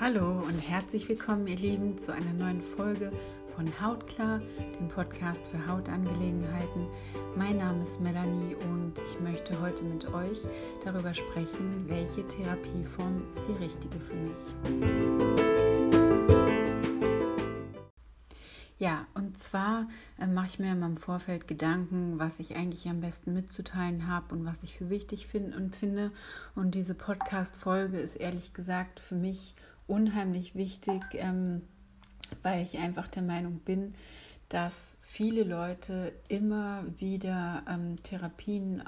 Hallo und herzlich willkommen, ihr Lieben, zu einer neuen Folge von Hautklar, dem Podcast für Hautangelegenheiten. Mein Name ist Melanie und ich möchte heute mit euch darüber sprechen, welche Therapieform ist die richtige für mich. Ja, und zwar äh, mache ich mir in meinem Vorfeld Gedanken, was ich eigentlich am besten mitzuteilen habe und was ich für wichtig finde und finde. Und diese Podcast-Folge ist ehrlich gesagt für mich unheimlich wichtig, ähm, weil ich einfach der Meinung bin, dass viele Leute immer wieder ähm, Therapien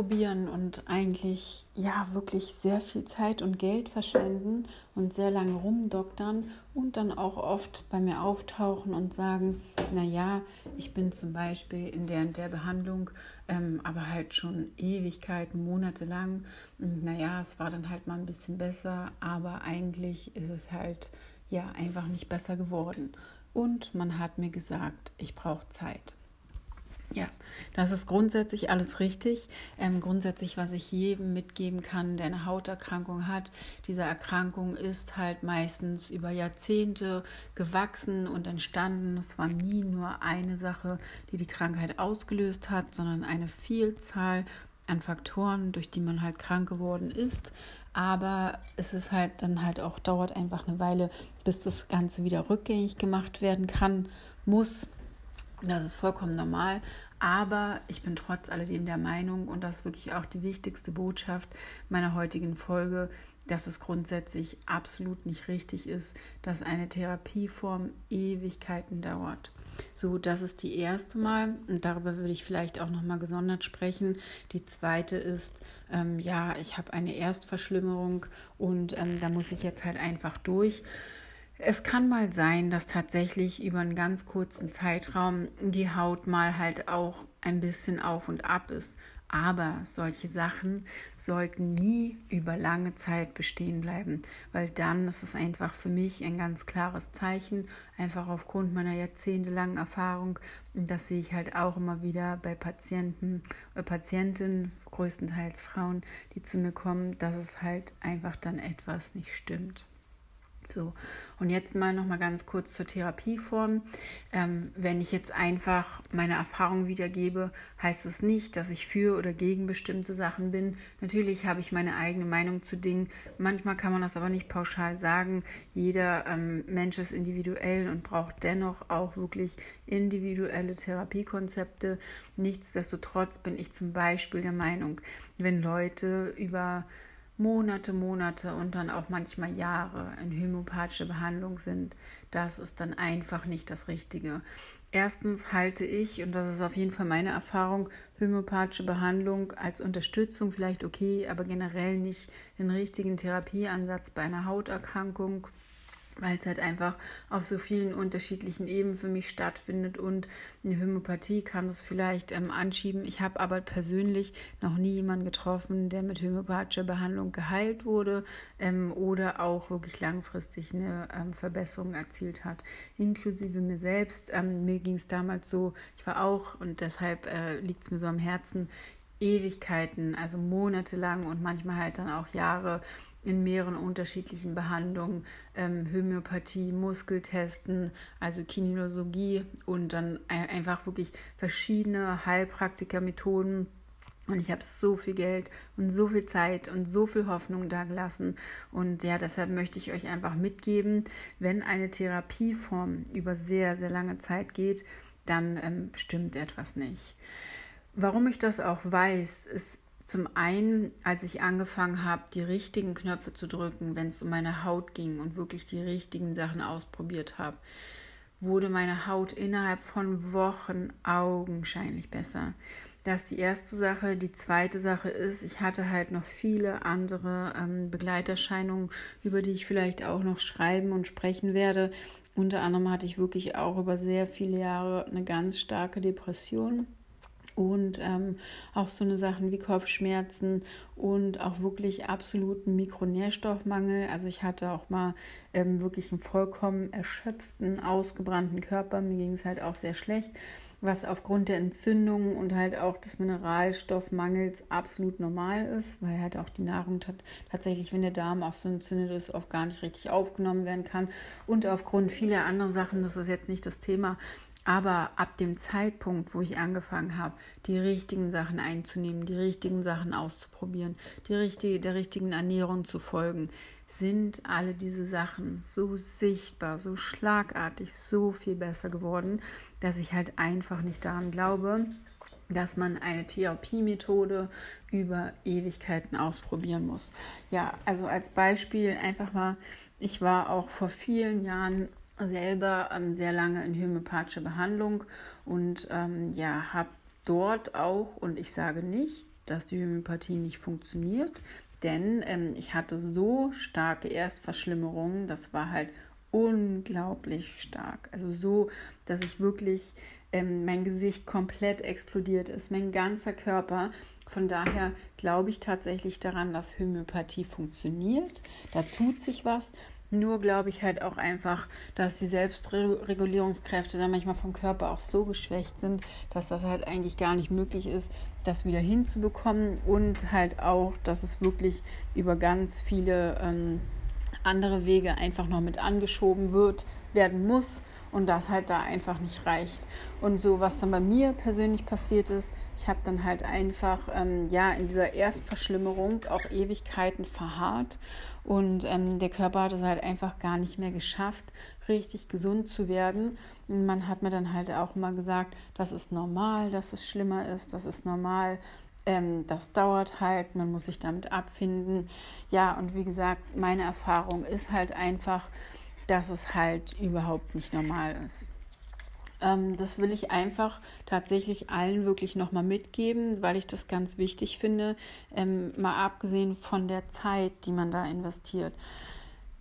ausprobieren und eigentlich ja wirklich sehr viel Zeit und Geld verschwenden und sehr lange rumdoktern und dann auch oft bei mir auftauchen und sagen, naja, ich bin zum Beispiel in der und der Behandlung, ähm, aber halt schon Ewigkeiten, Monate lang. Naja, es war dann halt mal ein bisschen besser, aber eigentlich ist es halt ja einfach nicht besser geworden. Und man hat mir gesagt, ich brauche Zeit. Ja, das ist grundsätzlich alles richtig. Ähm, grundsätzlich, was ich jedem mitgeben kann, der eine Hauterkrankung hat, diese Erkrankung ist halt meistens über Jahrzehnte gewachsen und entstanden. Es war nie nur eine Sache, die die Krankheit ausgelöst hat, sondern eine Vielzahl an Faktoren, durch die man halt krank geworden ist. Aber es ist halt dann halt auch, dauert einfach eine Weile, bis das Ganze wieder rückgängig gemacht werden kann, muss. Das ist vollkommen normal. Aber ich bin trotz alledem der Meinung, und das ist wirklich auch die wichtigste Botschaft meiner heutigen Folge, dass es grundsätzlich absolut nicht richtig ist, dass eine Therapieform Ewigkeiten dauert. So, das ist die erste Mal und darüber würde ich vielleicht auch noch mal gesondert sprechen. Die zweite ist, ähm, ja, ich habe eine Erstverschlimmerung und ähm, da muss ich jetzt halt einfach durch. Es kann mal sein, dass tatsächlich über einen ganz kurzen Zeitraum die Haut mal halt auch ein bisschen auf und ab ist. Aber solche Sachen sollten nie über lange Zeit bestehen bleiben, weil dann ist es einfach für mich ein ganz klares Zeichen, einfach aufgrund meiner jahrzehntelangen Erfahrung. Und das sehe ich halt auch immer wieder bei Patienten, äh, Patientinnen, größtenteils Frauen, die zu mir kommen, dass es halt einfach dann etwas nicht stimmt. So, und jetzt mal noch mal ganz kurz zur Therapieform. Ähm, wenn ich jetzt einfach meine Erfahrung wiedergebe, heißt es das nicht, dass ich für oder gegen bestimmte Sachen bin. Natürlich habe ich meine eigene Meinung zu Dingen. Manchmal kann man das aber nicht pauschal sagen. Jeder ähm, Mensch ist individuell und braucht dennoch auch wirklich individuelle Therapiekonzepte. Nichtsdestotrotz bin ich zum Beispiel der Meinung, wenn Leute über Monate, Monate und dann auch manchmal Jahre in homöopathische Behandlung sind, das ist dann einfach nicht das Richtige. Erstens halte ich, und das ist auf jeden Fall meine Erfahrung, homöopathische Behandlung als Unterstützung vielleicht okay, aber generell nicht den richtigen Therapieansatz bei einer Hauterkrankung weil es halt einfach auf so vielen unterschiedlichen Ebenen für mich stattfindet und eine Homöopathie kann es vielleicht ähm, anschieben. Ich habe aber persönlich noch nie jemanden getroffen, der mit homöopathischer Behandlung geheilt wurde ähm, oder auch wirklich langfristig eine ähm, Verbesserung erzielt hat, inklusive mir selbst. Ähm, mir ging es damals so, ich war auch und deshalb äh, liegt es mir so am Herzen, Ewigkeiten, also monatelang und manchmal halt dann auch Jahre in mehreren unterschiedlichen Behandlungen, ähm, Homöopathie, Muskeltesten, also Kinologie und dann einfach wirklich verschiedene Heilpraktikermethoden. Und ich habe so viel Geld und so viel Zeit und so viel Hoffnung da gelassen. Und ja, deshalb möchte ich euch einfach mitgeben, wenn eine Therapieform über sehr, sehr lange Zeit geht, dann ähm, stimmt etwas nicht. Warum ich das auch weiß, ist zum einen, als ich angefangen habe, die richtigen Knöpfe zu drücken, wenn es um meine Haut ging und wirklich die richtigen Sachen ausprobiert habe, wurde meine Haut innerhalb von Wochen augenscheinlich besser. Das ist die erste Sache. Die zweite Sache ist, ich hatte halt noch viele andere ähm, Begleiterscheinungen, über die ich vielleicht auch noch schreiben und sprechen werde. Unter anderem hatte ich wirklich auch über sehr viele Jahre eine ganz starke Depression und ähm, auch so eine Sachen wie Kopfschmerzen und auch wirklich absoluten Mikronährstoffmangel. Also ich hatte auch mal ähm, wirklich einen vollkommen erschöpften, ausgebrannten Körper. Mir ging es halt auch sehr schlecht. was aufgrund der Entzündung und halt auch des Mineralstoffmangels absolut normal ist, weil halt auch die Nahrung tatsächlich, wenn der Darm auch so entzündet ist, oft gar nicht richtig aufgenommen werden kann. Und aufgrund vieler anderen Sachen, das ist jetzt nicht das Thema, aber ab dem Zeitpunkt, wo ich angefangen habe, die richtigen Sachen einzunehmen, die richtigen Sachen auszuprobieren, die richtige, der richtigen Ernährung zu folgen, sind alle diese Sachen so sichtbar, so schlagartig, so viel besser geworden, dass ich halt einfach nicht daran glaube, dass man eine Therapiemethode über Ewigkeiten ausprobieren muss. Ja, also als Beispiel einfach mal, ich war auch vor vielen Jahren selber ähm, sehr lange in homöopathischer Behandlung und ähm, ja, habe dort auch, und ich sage nicht, dass die Homöopathie nicht funktioniert, denn ähm, ich hatte so starke Erstverschlimmerungen, das war halt unglaublich stark. Also so, dass ich wirklich ähm, mein Gesicht komplett explodiert ist, mein ganzer Körper. Von daher glaube ich tatsächlich daran, dass Homöopathie funktioniert. Da tut sich was. Nur glaube ich halt auch einfach, dass die Selbstregulierungskräfte dann manchmal vom Körper auch so geschwächt sind, dass das halt eigentlich gar nicht möglich ist, das wieder hinzubekommen. Und halt auch, dass es wirklich über ganz viele ähm, andere Wege einfach noch mit angeschoben wird, werden muss und das halt da einfach nicht reicht. Und so, was dann bei mir persönlich passiert ist, ich habe dann halt einfach ähm, ja in dieser Erstverschlimmerung auch Ewigkeiten verharrt und ähm, der Körper hat es halt einfach gar nicht mehr geschafft, richtig gesund zu werden. Und man hat mir dann halt auch immer gesagt, das ist normal, dass es schlimmer ist, das ist normal, ähm, das dauert halt, man muss sich damit abfinden. Ja, und wie gesagt, meine Erfahrung ist halt einfach, dass es halt überhaupt nicht normal ist. Ähm, das will ich einfach tatsächlich allen wirklich nochmal mitgeben, weil ich das ganz wichtig finde, ähm, mal abgesehen von der Zeit, die man da investiert.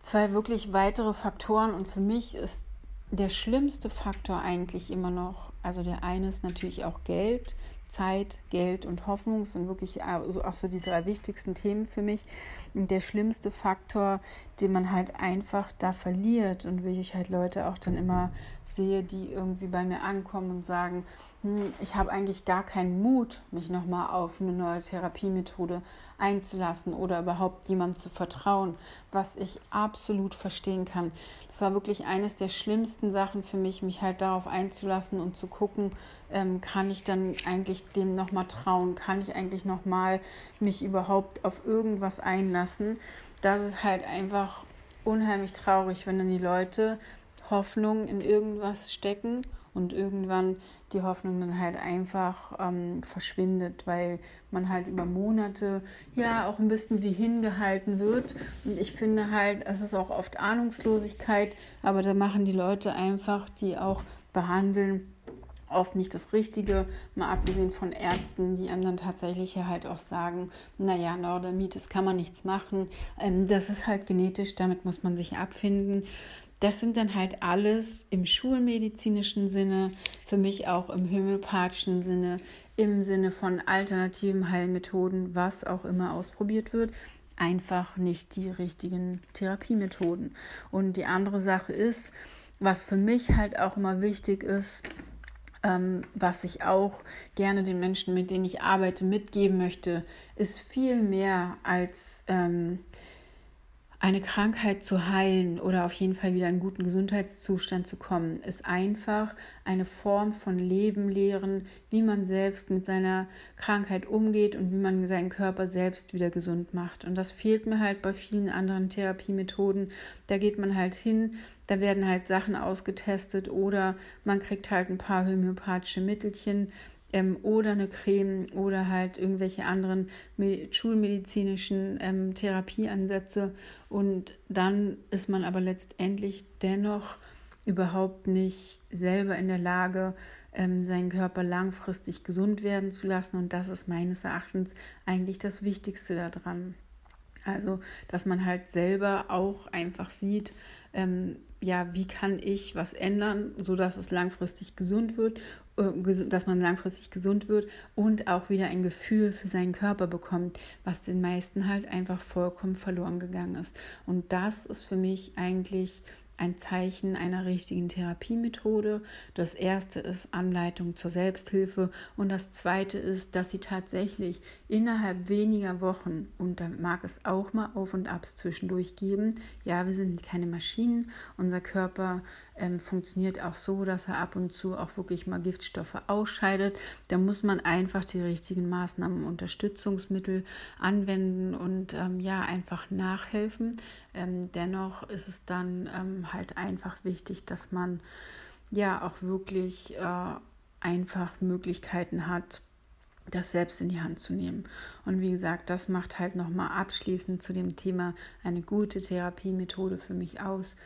Zwei wirklich weitere Faktoren und für mich ist der schlimmste Faktor eigentlich immer noch, also der eine ist natürlich auch Geld, Zeit, Geld und Hoffnung sind wirklich auch so die drei wichtigsten Themen für mich. Und der schlimmste Faktor, den man halt einfach da verliert und wie ich halt Leute auch dann immer sehe, die irgendwie bei mir ankommen und sagen, ich habe eigentlich gar keinen Mut, mich nochmal auf eine neue Therapiemethode einzulassen oder überhaupt jemandem zu vertrauen, was ich absolut verstehen kann. Das war wirklich eines der schlimmsten Sachen für mich, mich halt darauf einzulassen und zu gucken, ähm, kann ich dann eigentlich dem nochmal trauen, kann ich eigentlich nochmal mich überhaupt auf irgendwas einlassen. Das ist halt einfach unheimlich traurig, wenn dann die Leute Hoffnung in irgendwas stecken und irgendwann die Hoffnung dann halt einfach ähm, verschwindet, weil man halt über Monate ja auch ein bisschen wie hingehalten wird. Und ich finde halt, es ist auch oft Ahnungslosigkeit, aber da machen die Leute einfach, die auch behandeln, oft nicht das Richtige, mal abgesehen von Ärzten, die einem dann tatsächlich halt auch sagen, naja, Neurodermitis kann man nichts machen, ähm, das ist halt genetisch, damit muss man sich abfinden das sind dann halt alles im schulmedizinischen Sinne, für mich auch im homöopathischen Sinne, im Sinne von alternativen Heilmethoden, was auch immer ausprobiert wird, einfach nicht die richtigen Therapiemethoden. Und die andere Sache ist, was für mich halt auch immer wichtig ist, ähm, was ich auch gerne den Menschen, mit denen ich arbeite, mitgeben möchte, ist viel mehr als ähm, eine Krankheit zu heilen oder auf jeden Fall wieder in einen guten Gesundheitszustand zu kommen, ist einfach eine Form von Leben lehren, wie man selbst mit seiner Krankheit umgeht und wie man seinen Körper selbst wieder gesund macht. Und das fehlt mir halt bei vielen anderen Therapiemethoden. Da geht man halt hin, da werden halt Sachen ausgetestet oder man kriegt halt ein paar homöopathische Mittelchen, ähm, oder eine Creme oder halt irgendwelche anderen schulmedizinischen ähm, Therapieansätze. Und dann ist man aber letztendlich dennoch überhaupt nicht selber in der Lage, ähm, seinen Körper langfristig gesund werden zu lassen. Und das ist meines Erachtens eigentlich das Wichtigste daran. Also, dass man halt selber auch einfach sieht, ähm, ja, wie kann ich was ändern, sodass es langfristig gesund wird, dass man langfristig gesund wird und auch wieder ein Gefühl für seinen Körper bekommt, was den meisten halt einfach vollkommen verloren gegangen ist. Und das ist für mich eigentlich ein Zeichen einer richtigen Therapiemethode. Das erste ist Anleitung zur Selbsthilfe und das zweite ist, dass sie tatsächlich innerhalb weniger Wochen, und da mag es auch mal Auf und Abs zwischendurch geben, ja, wir sind keine Maschinen, unser Körper ähm, funktioniert auch so, dass er ab und zu auch wirklich mal Giftstoffe ausscheidet. Da muss man einfach die richtigen Maßnahmen, Unterstützungsmittel anwenden und ähm, ja, einfach nachhelfen. Ähm, dennoch ist es dann ähm, halt einfach wichtig, dass man ja auch wirklich äh, einfach Möglichkeiten hat, das selbst in die Hand zu nehmen. Und wie gesagt, das macht halt nochmal abschließend zu dem Thema eine gute Therapiemethode für mich aus.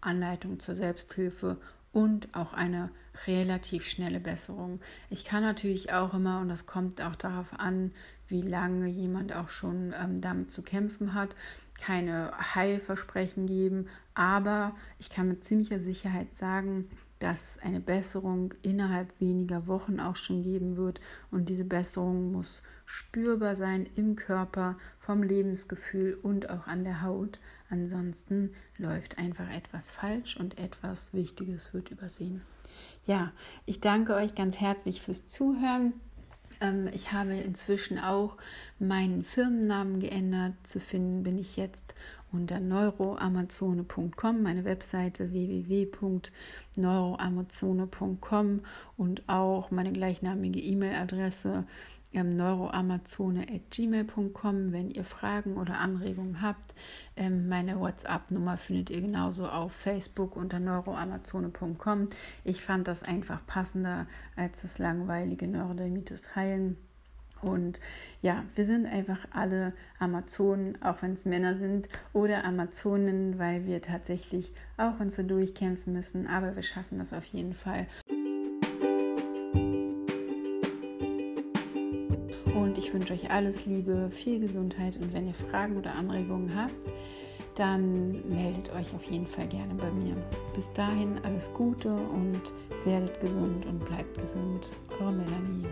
Anleitung zur Selbsthilfe und auch eine relativ schnelle Besserung. Ich kann natürlich auch immer, und das kommt auch darauf an, wie lange jemand auch schon ähm, damit zu kämpfen hat, keine Heilversprechen geben, aber ich kann mit ziemlicher Sicherheit sagen, dass eine Besserung innerhalb weniger Wochen auch schon geben wird. Und diese Besserung muss spürbar sein im Körper, vom Lebensgefühl und auch an der Haut. Ansonsten läuft einfach etwas falsch und etwas Wichtiges wird übersehen. Ja, ich danke euch ganz herzlich fürs Zuhören. Ähm, ich habe inzwischen auch meinen Firmennamen geändert. Zu finden bin ich jetzt unter neuroamazone.com, meine Webseite www.neuroamazone.com und auch meine gleichnamige E-Mail-Adresse ähm, neuroamazone.gmail.com, wenn ihr Fragen oder Anregungen habt. Ähm, meine WhatsApp-Nummer findet ihr genauso auf Facebook unter neuroamazone.com. Ich fand das einfach passender als das langweilige Neurodermitis heilen. Und ja, wir sind einfach alle Amazonen, auch wenn es Männer sind, oder Amazonen, weil wir tatsächlich auch uns so durchkämpfen müssen. Aber wir schaffen das auf jeden Fall. Ich wünsche euch alles Liebe, viel Gesundheit und wenn ihr Fragen oder Anregungen habt, dann meldet euch auf jeden Fall gerne bei mir. Bis dahin alles Gute und werdet gesund und bleibt gesund. Eure Melanie.